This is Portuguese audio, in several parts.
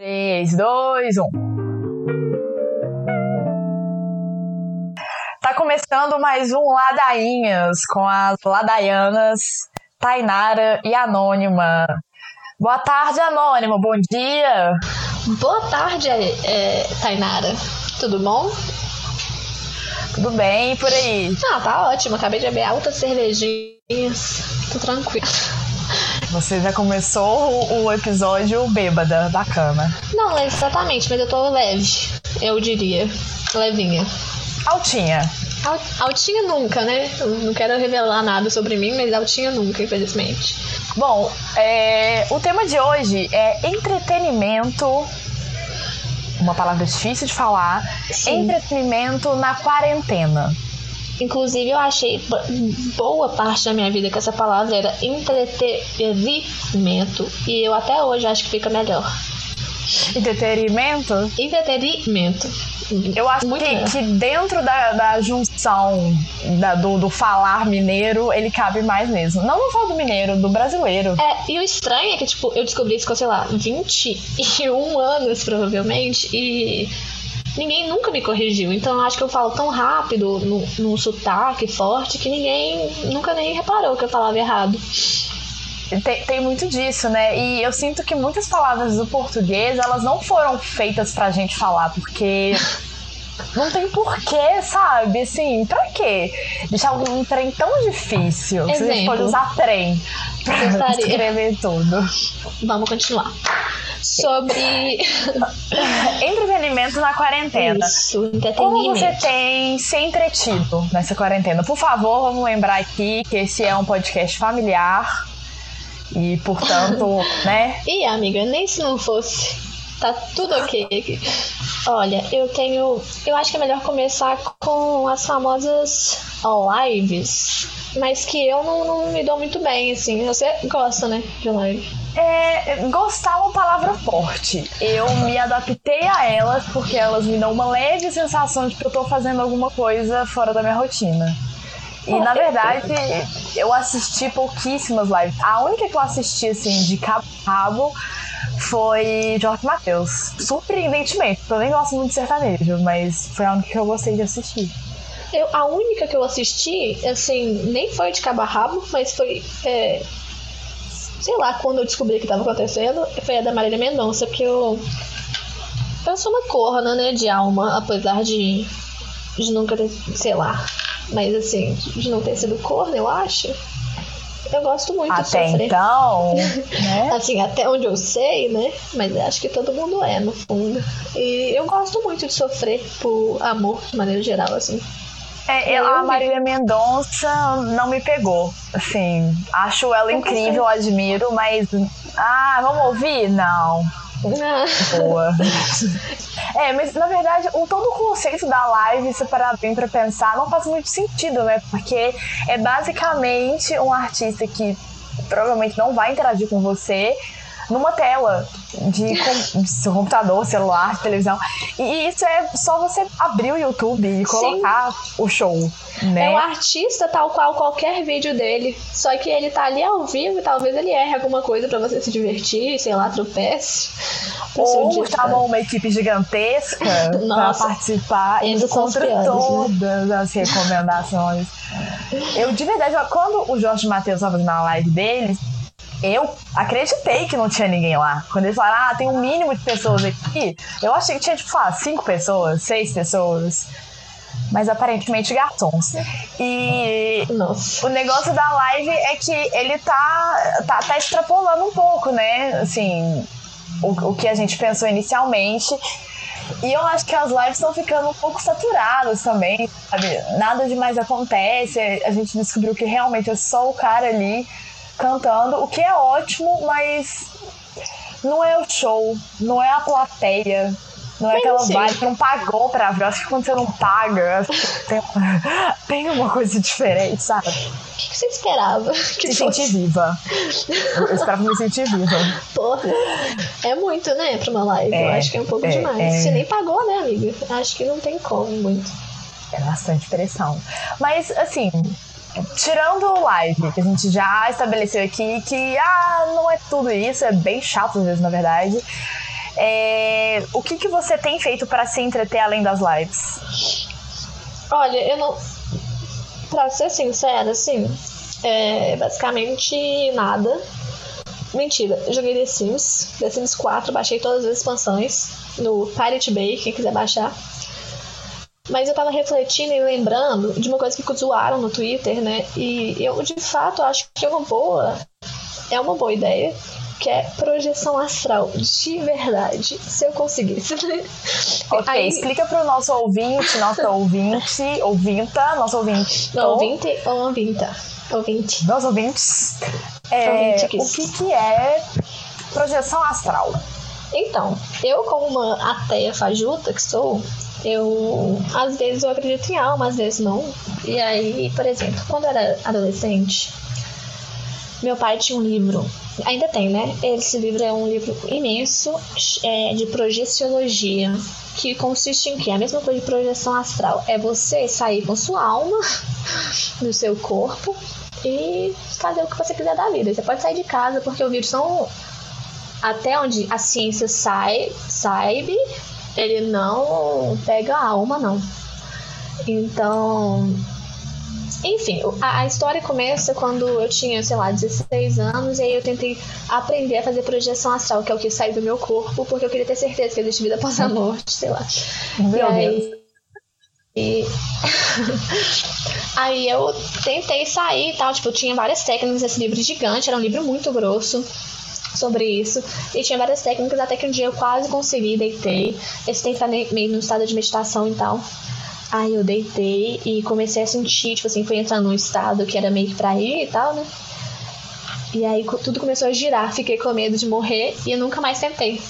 3, 2, 1. Tá começando mais um Ladainhas com as Ladaianas, Tainara e Anônima. Boa tarde, Anônima. Bom dia. Boa tarde, é, Tainara. Tudo bom? Tudo bem por aí? Ah, tá ótimo. Acabei de beber altas cervejinhas. Tô tranquilo. Você já começou o, o episódio bêbada, bacana. Não, exatamente, mas eu tô leve, eu diria. Levinha. Altinha. Altinha nunca, né? Eu não quero revelar nada sobre mim, mas altinha nunca, infelizmente. Bom, é, o tema de hoje é entretenimento. Uma palavra difícil de falar. Sim. Entretenimento na quarentena. Inclusive, eu achei boa parte da minha vida que essa palavra era entretenimento. E eu até hoje acho que fica melhor. Entretenimento? Entretenimento. Eu acho que, que, dentro da, da junção da, do, do, falar mineiro, ele cabe mais mesmo. Não só do mineiro, do brasileiro. É, e o estranho é que, tipo, eu descobri isso com, sei lá, 21 anos, provavelmente, e ninguém nunca me corrigiu. Então eu acho que eu falo tão rápido, no sotaque forte, que ninguém nunca nem reparou que eu falava errado. Tem, tem, muito disso, né? E eu sinto que muitas palavras do português, elas não foram feitas pra gente falar, porque não tem porquê, sabe? Assim, pra quê? Deixar um trem tão difícil. Exemplo. a gente pode usar trem pra escrever tudo. Vamos continuar sobre entretenimento na quarentena. Isso, entretenimento. Como você tem se entretido nessa quarentena? Por favor, vamos lembrar aqui que esse é um podcast familiar e, portanto, né? E amiga, nem se não fosse. Tá tudo ok aqui. Olha, eu tenho. Eu acho que é melhor começar com as famosas lives. Mas que eu não, não me dou muito bem, assim. Você gosta, né, de live? É, gostar é uma palavra forte. Eu me adaptei a elas porque elas me dão uma leve sensação de que eu tô fazendo alguma coisa fora da minha rotina. E na verdade, eu assisti pouquíssimas lives. A única que eu assisti assim de cabo a cabo foi Jorge Matheus. Surpreendentemente, eu nem gosto muito de sertanejo, mas foi a única que eu gostei de assistir. Eu, a única que eu assisti, assim, nem foi de cabo a rabo, mas foi é, sei lá, quando eu descobri o que estava acontecendo, foi a da Marília Mendonça, que eu. Eu sou uma corna, né, de alma, apesar de, de nunca ter, sei lá, mas assim, de não ter sido corna, eu acho. Eu gosto muito até de sofrer. então, né? assim, até onde eu sei, né? Mas acho que todo mundo é, no fundo. E eu gosto muito de sofrer por amor, de maneira geral, assim. É, eu, a Marília Mendonça não me pegou. Assim, acho ela incrível, admiro, mas. Ah, vamos ouvir? Não. Boa. é, mas na verdade, o, todo o conceito da live, se parar bem pra pensar, não faz muito sentido, né? Porque é basicamente um artista que provavelmente não vai interagir com você numa tela de, com, seu computador, celular, televisão. E isso é só você abrir o YouTube e colocar Sim. o show. Né? É um artista tal qual qualquer vídeo dele. Só que ele tá ali ao vivo e talvez ele erre alguma coisa para você se divertir, sei lá, tropece. Ou chamou uma equipe gigantesca para participar e contra piores, né? todas né? as recomendações. Eu, de verdade, quando o Jorge Matheus estava na live dele, eu acreditei que não tinha ninguém lá. Quando eles falaram, ah, tem um mínimo de pessoas aqui, eu achei que tinha, tipo, ah, cinco pessoas, seis pessoas. Mas aparentemente garçons. E Nossa. o negócio da live é que ele tá, tá, tá extrapolando um pouco, né? Assim, o, o que a gente pensou inicialmente. E eu acho que as lives estão ficando um pouco saturadas também, sabe? Nada demais acontece. A gente descobriu que realmente é só o cara ali cantando, o que é ótimo, mas não é o show, não é a plateia. Não é aquela vibe que não pagou pra ver. Acho que quando você não paga, tem, tem uma coisa diferente, sabe? O que, que você esperava? Que se sentir viva. Eu esperava me sentir viva. Porra. É muito, né, pra uma live. É, Eu acho que é um pouco é, demais. É... Você nem pagou, né, amiga? Acho que não tem como muito. É bastante pressão. Mas, assim, tirando o live, que a gente já estabeleceu aqui, que ah, não é tudo isso, é bem chato às vezes, na verdade. É, o que, que você tem feito para se entreter além das lives? Olha, eu não. Pra ser sincera, assim, é basicamente nada. Mentira, eu joguei The Sims, The Sims 4, baixei todas as expansões no Pirate Bay, quem quiser baixar. Mas eu tava refletindo e lembrando de uma coisa que zoaram no Twitter, né? E eu de fato acho que é uma boa. É uma boa ideia. Que é projeção astral. De verdade. Se eu conseguisse. Ok, Aí... explica pro nosso ouvinte, nossa ouvinte, ouvinta, nosso ouvinte. Não, ouvinte ou ouvinta? Ouvinte. Nossos ouvintes. É, ouvinte o que, que é projeção astral? Então, eu como uma ateia fajuta que sou, eu às vezes eu acredito em alma, às vezes não. E aí, por exemplo, quando eu era adolescente, meu pai tinha um livro, ainda tem, né? Esse livro é um livro imenso é, de projeciologia, que consiste em que? A mesma coisa de projeção astral. É você sair com sua alma do seu corpo e fazer o que você quiser da vida. Você pode sair de casa, porque o vírus são até onde a ciência sai, saiba, ele não pega a alma, não. Então, enfim, a, a, história começa quando eu tinha, sei lá, 16 anos, e aí eu tentei aprender a fazer projeção astral, que é o que sai do meu corpo, porque eu queria ter certeza que existe vida após a morte, sei lá. Meu e aí, E aí eu tentei sair e tal, tipo, eu tinha várias técnicas nesse livro gigante, era um livro muito grosso sobre isso. E tinha várias técnicas, até que um dia eu quase consegui, deitei. Esse tem que estar meio no estado de meditação e tal. Aí eu deitei e comecei a sentir, tipo assim, fui entrando num estado que era meio que pra ir e tal, né? E aí tudo começou a girar, fiquei com medo de morrer e eu nunca mais tentei.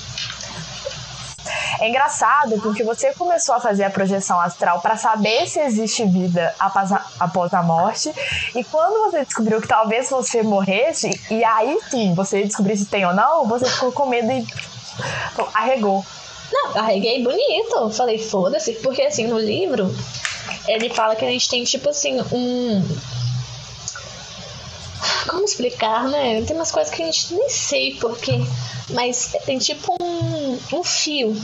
É engraçado porque você começou a fazer a projeção astral para saber se existe vida após a, após a morte. E quando você descobriu que talvez você morresse, e aí sim você descobriu se tem ou não, você ficou com medo e arregou. Não, arreguei bonito. Falei, foda-se. Porque assim, no livro, ele fala que a gente tem tipo assim, um. Como explicar, né? Tem umas coisas que a gente nem sei porque. Mas tem tipo um, um fio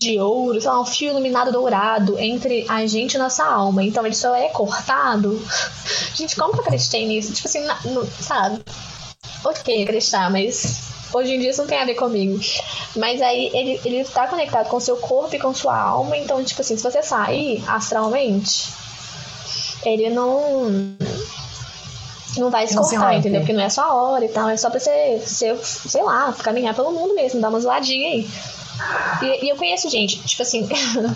de ouro, sei lá, um fio iluminado dourado entre a gente e nossa alma. Então ele só é cortado. Gente, como que eu acreditei nisso? Tipo assim, no, sabe? Ok, acreditar, mas hoje em dia isso não tem a ver comigo. Mas aí ele, ele tá conectado com seu corpo e com sua alma. Então, tipo assim, se você sair astralmente, ele não. Não vai se cortar, entendeu? Porque não é só hora e tal, é só pra você, você, sei lá, caminhar pelo mundo mesmo, dar uma zoadinha aí. E, e, eu conheço gente, tipo assim,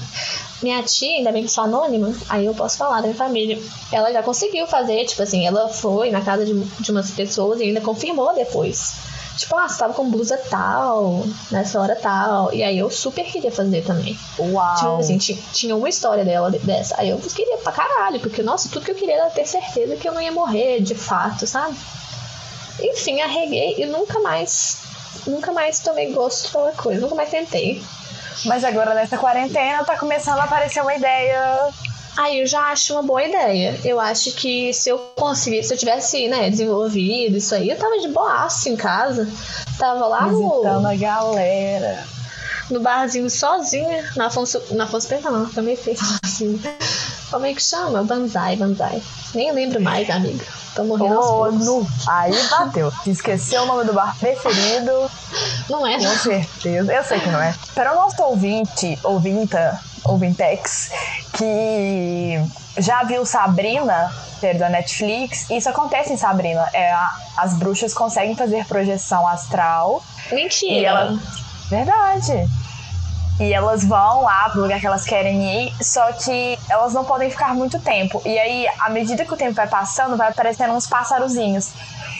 minha tia, ainda bem que sou anônima, aí eu posso falar da minha família. Ela já conseguiu fazer, tipo assim, ela foi na casa de, de umas pessoas e ainda confirmou depois. Tipo, ah, você tava com blusa tal, nessa hora tal. E aí eu super queria fazer também. Uau! Tipo assim, tinha uma história dela dessa. Aí eu queria pra caralho, porque, nossa, tudo que eu queria era ter certeza que eu não ia morrer de fato, sabe? Enfim, arreguei e nunca mais nunca mais tomei gosto de qualquer coisa, nunca mais tentei. Mas agora nessa quarentena tá começando a aparecer uma ideia. Aí eu já acho uma boa ideia. Eu acho que se eu conseguisse, se eu tivesse, né, desenvolvido isso aí, eu tava de boaço em casa. Tava lá Visitando no. a galera. No barzinho sozinha. Na Afonso. Na Afonso Pena não, também fez assim. Como é que chama? Banzai, Banzai. Nem lembro mais, amiga. Tô morrendo oh, no... Aí bateu. Esqueceu o nome do bar preferido. Não é, Com não. certeza. Eu sei que não é. Para o nosso ouvinte, ouvinta, ouvintex, que já viu Sabrina, ter da Netflix, isso acontece em Sabrina. É, as bruxas conseguem fazer projeção astral. Mentira. Ela... Verdade. E elas vão lá pro lugar que elas querem ir, só que elas não podem ficar muito tempo. E aí, à medida que o tempo vai passando, vai aparecendo uns pássarozinhos.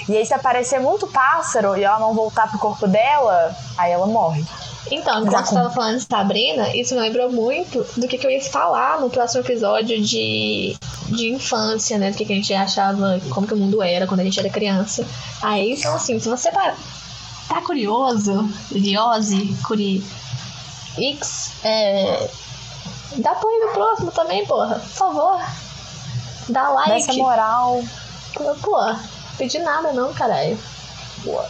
E aí, se aparecer muito pássaro e ela não voltar pro corpo dela, aí ela morre. Então, enquanto você estava falando de Sabrina, isso me lembrou muito do que, que eu ia falar no próximo episódio de, de infância, né? Do que, que a gente achava, como que o mundo era quando a gente era criança. Aí, então, assim, se você tá, tá curioso, curioso, curi X, é, dá apoio no próximo também, porra. Por favor. Dá like. Dá essa moral. Pô, pedi nada não, caralho. Boa.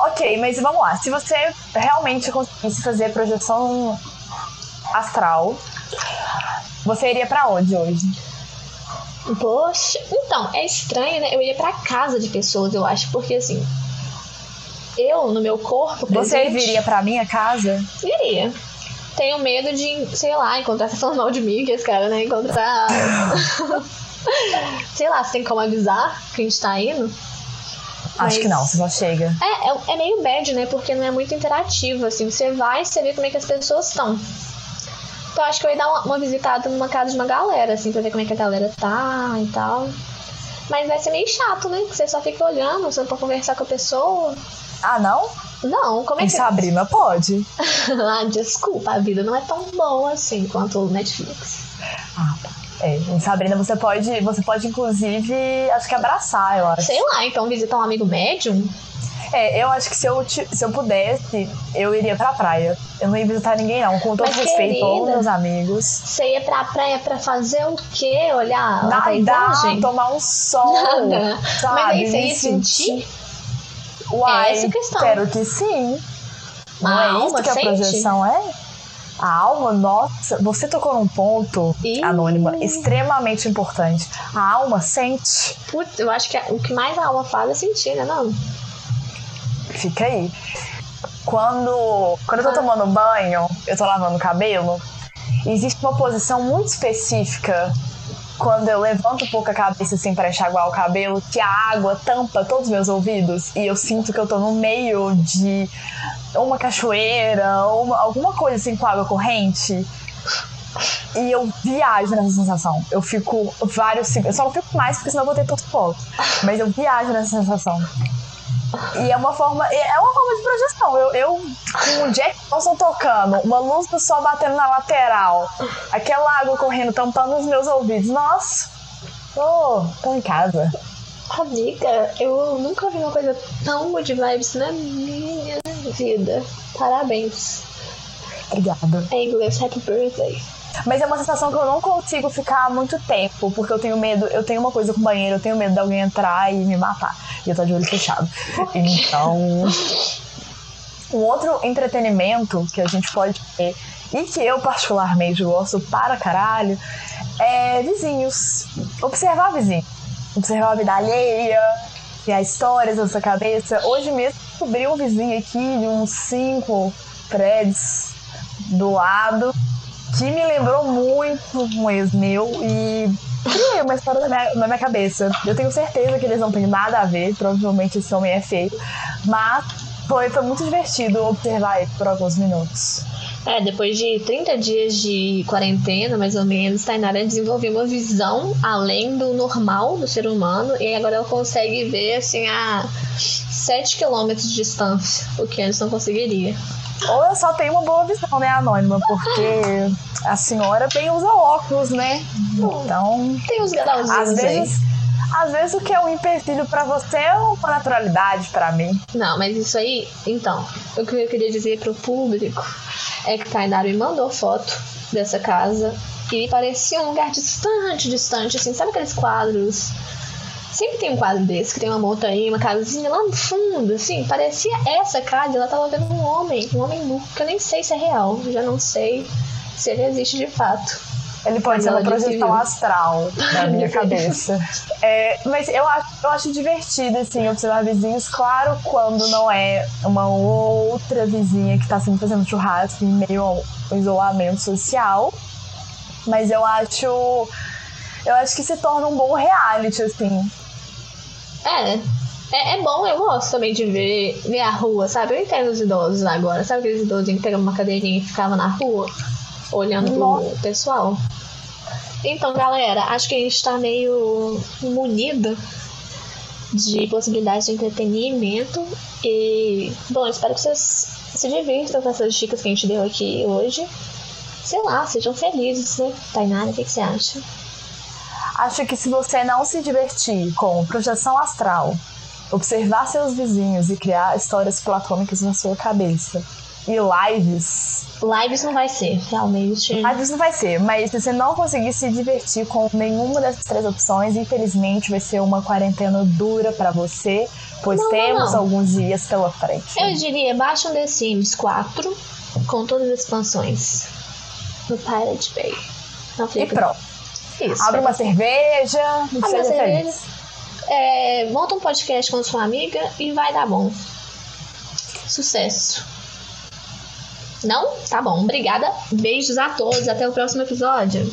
Ok, mas vamos lá. Se você realmente conseguisse fazer projeção astral, você iria para onde hoje? Poxa, então, é estranho, né? Eu ia pra casa de pessoas, eu acho, porque assim. Eu, no meu corpo. Você presente, viria pra minha casa? Iria. Tenho medo de, sei lá, encontrar. Você falando mal de mim, que esse cara, né? Encontrar. sei lá, você tem como avisar que a gente tá indo? Acho que não, você só chega. É, é, é meio bad, né? Porque não é muito interativo, assim. Você vai e você vê como é que as pessoas estão. Então acho que eu ia dar uma, uma, visitada numa casa de uma galera, assim, pra ver como é que a galera tá e tal. Mas vai ser meio chato, né? Que você só fica olhando, você não pode conversar com a pessoa. Ah, não? Não, como é em que. Sabrina pode. ah, desculpa, a vida não é tão boa assim quanto o Netflix. Ah, tá. É, em Sabrina você pode, você pode inclusive, acho que abraçar, eu acho. Sei lá, então visitar um amigo médium? É, eu acho que se eu, se eu pudesse, eu iria pra praia. Eu não ia visitar ninguém, não. Com todo Mas, respeito querida, aos meus amigos. Você ia pra praia pra fazer o quê? Olhar a Nadar, paisagem? tomar um sol. Nada. Sabe? Mas aí você ia sentir? Uai, É essa questão. espero que sim. Não A é alma isso que a sente? projeção é? A alma, nossa, você tocou num ponto, Ih. anônima, extremamente importante. A alma sente. Putz, eu acho que o que mais a alma faz é sentir, né? Não. Fica aí. Quando, quando eu tô Ah. tomando banho, eu tô lavando o cabelo, existe uma posição muito específica quando eu levanto um pouco a cabeça assim pra enxaguar o cabelo, que a água tampa todos os meus ouvidos e eu sinto que eu tô no meio de uma cachoeira uma- alguma coisa assim com água corrente. E eu viajo nessa sensação. Eu fico vários segundos. Eu só não fico mais porque senão eu vou ter torcicolo. Mas eu viajo nessa sensação. E é uma forma, é uma forma de projeção. Eu, eu com o Jack Johnson tocando, uma luz do sol batendo na lateral, aquela água correndo, tampando os meus ouvidos. Nossa, tô, tô em casa. Amiga, eu nunca vi uma coisa tão good vibes na minha vida. Parabéns. Obrigada. Em inglês, happy birthday. Mas é uma sensação que eu não consigo ficar muito tempo, porque eu tenho medo, eu tenho uma coisa com o banheiro, eu tenho medo de alguém entrar e me matar. E eu tô de olho fechado. Então. Um outro entretenimento que a gente pode ter, e que eu particularmente gosto para caralho, é vizinhos. Observar vizinhos. Observar a vida alheia, criar histórias na sua cabeça. Hoje mesmo descobri um vizinho aqui de uns cinco prédios do lado que me lembrou muito um ex meu e criei uma história na minha, na minha cabeça. Eu tenho certeza que eles não têm nada a ver, provavelmente esse homem é feio, mas foi, foi muito divertido observar ele por alguns minutos. É, depois de 30 dias de quarentena, mais ou menos, Tainara desenvolveu uma visão além do normal do ser humano e agora ela consegue ver assim a 7 quilômetros de distância, o que antes não conseguiria. Ou eu só tenho uma boa visão, né, Anônima? Porque a senhora bem usa óculos, né? Então, Tem uns grauzinhos às aí. vezes, às vezes o que é um empecilho pra você é uma naturalidade pra mim. Não, mas isso aí, então, o que eu queria dizer pro público é que Tainara me mandou foto dessa casa e parecia um lugar distante, distante, assim, sabe aqueles quadros? Sempre tem um quadro desse, que tem uma montanha, uma casinha lá no fundo, assim, parecia essa casa, ela tava vendo um homem, um homem nu, que eu nem sei se é real, já não sei se ele existe de fato. Ele pode Mas ser uma projeção astral na minha cabeça. É, mas eu acho, eu acho divertido, assim, observar vizinhos. Claro, quando não é uma outra vizinha que tá sempre fazendo churrasco em meio ao isolamento social. Mas eu acho. Eu acho que se torna um bom reality, assim. É, é, é bom, eu gosto também de ver, ver a rua, sabe? Eu entendo os idosos agora, sabe aqueles idosinhos que pegavam uma cadeirinha e ficavam na rua, olhando pro pessoal? Então, galera, acho que a gente tá meio munido de possibilidades de entretenimento e, bom, espero que vocês se divirtam com essas dicas que a gente deu aqui hoje. Sei lá, sejam felizes, né? Tainara, o que, que você acha? Acho que se você não se divertir com projeção astral, observar seus vizinhos e criar histórias platônicas na sua cabeça, e lives. Lives não vai ser, realmente. Lives não vai ser, mas se você não conseguir se divertir com nenhuma dessas três opções, infelizmente vai ser uma quarentena dura para você, pois Não, não, temos não. alguns dias pela frente. Eu diria, baixa um The Sims 4 com todas as expansões no Pirate Bay. Não E pronto. Isso. Abre uma cerveja Abre uma cerveja. feliz. É, monta um podcast com sua amiga e vai dar bom. Sucesso. Não? Tá bom. Obrigada. Beijos a todos. Até o próximo episódio.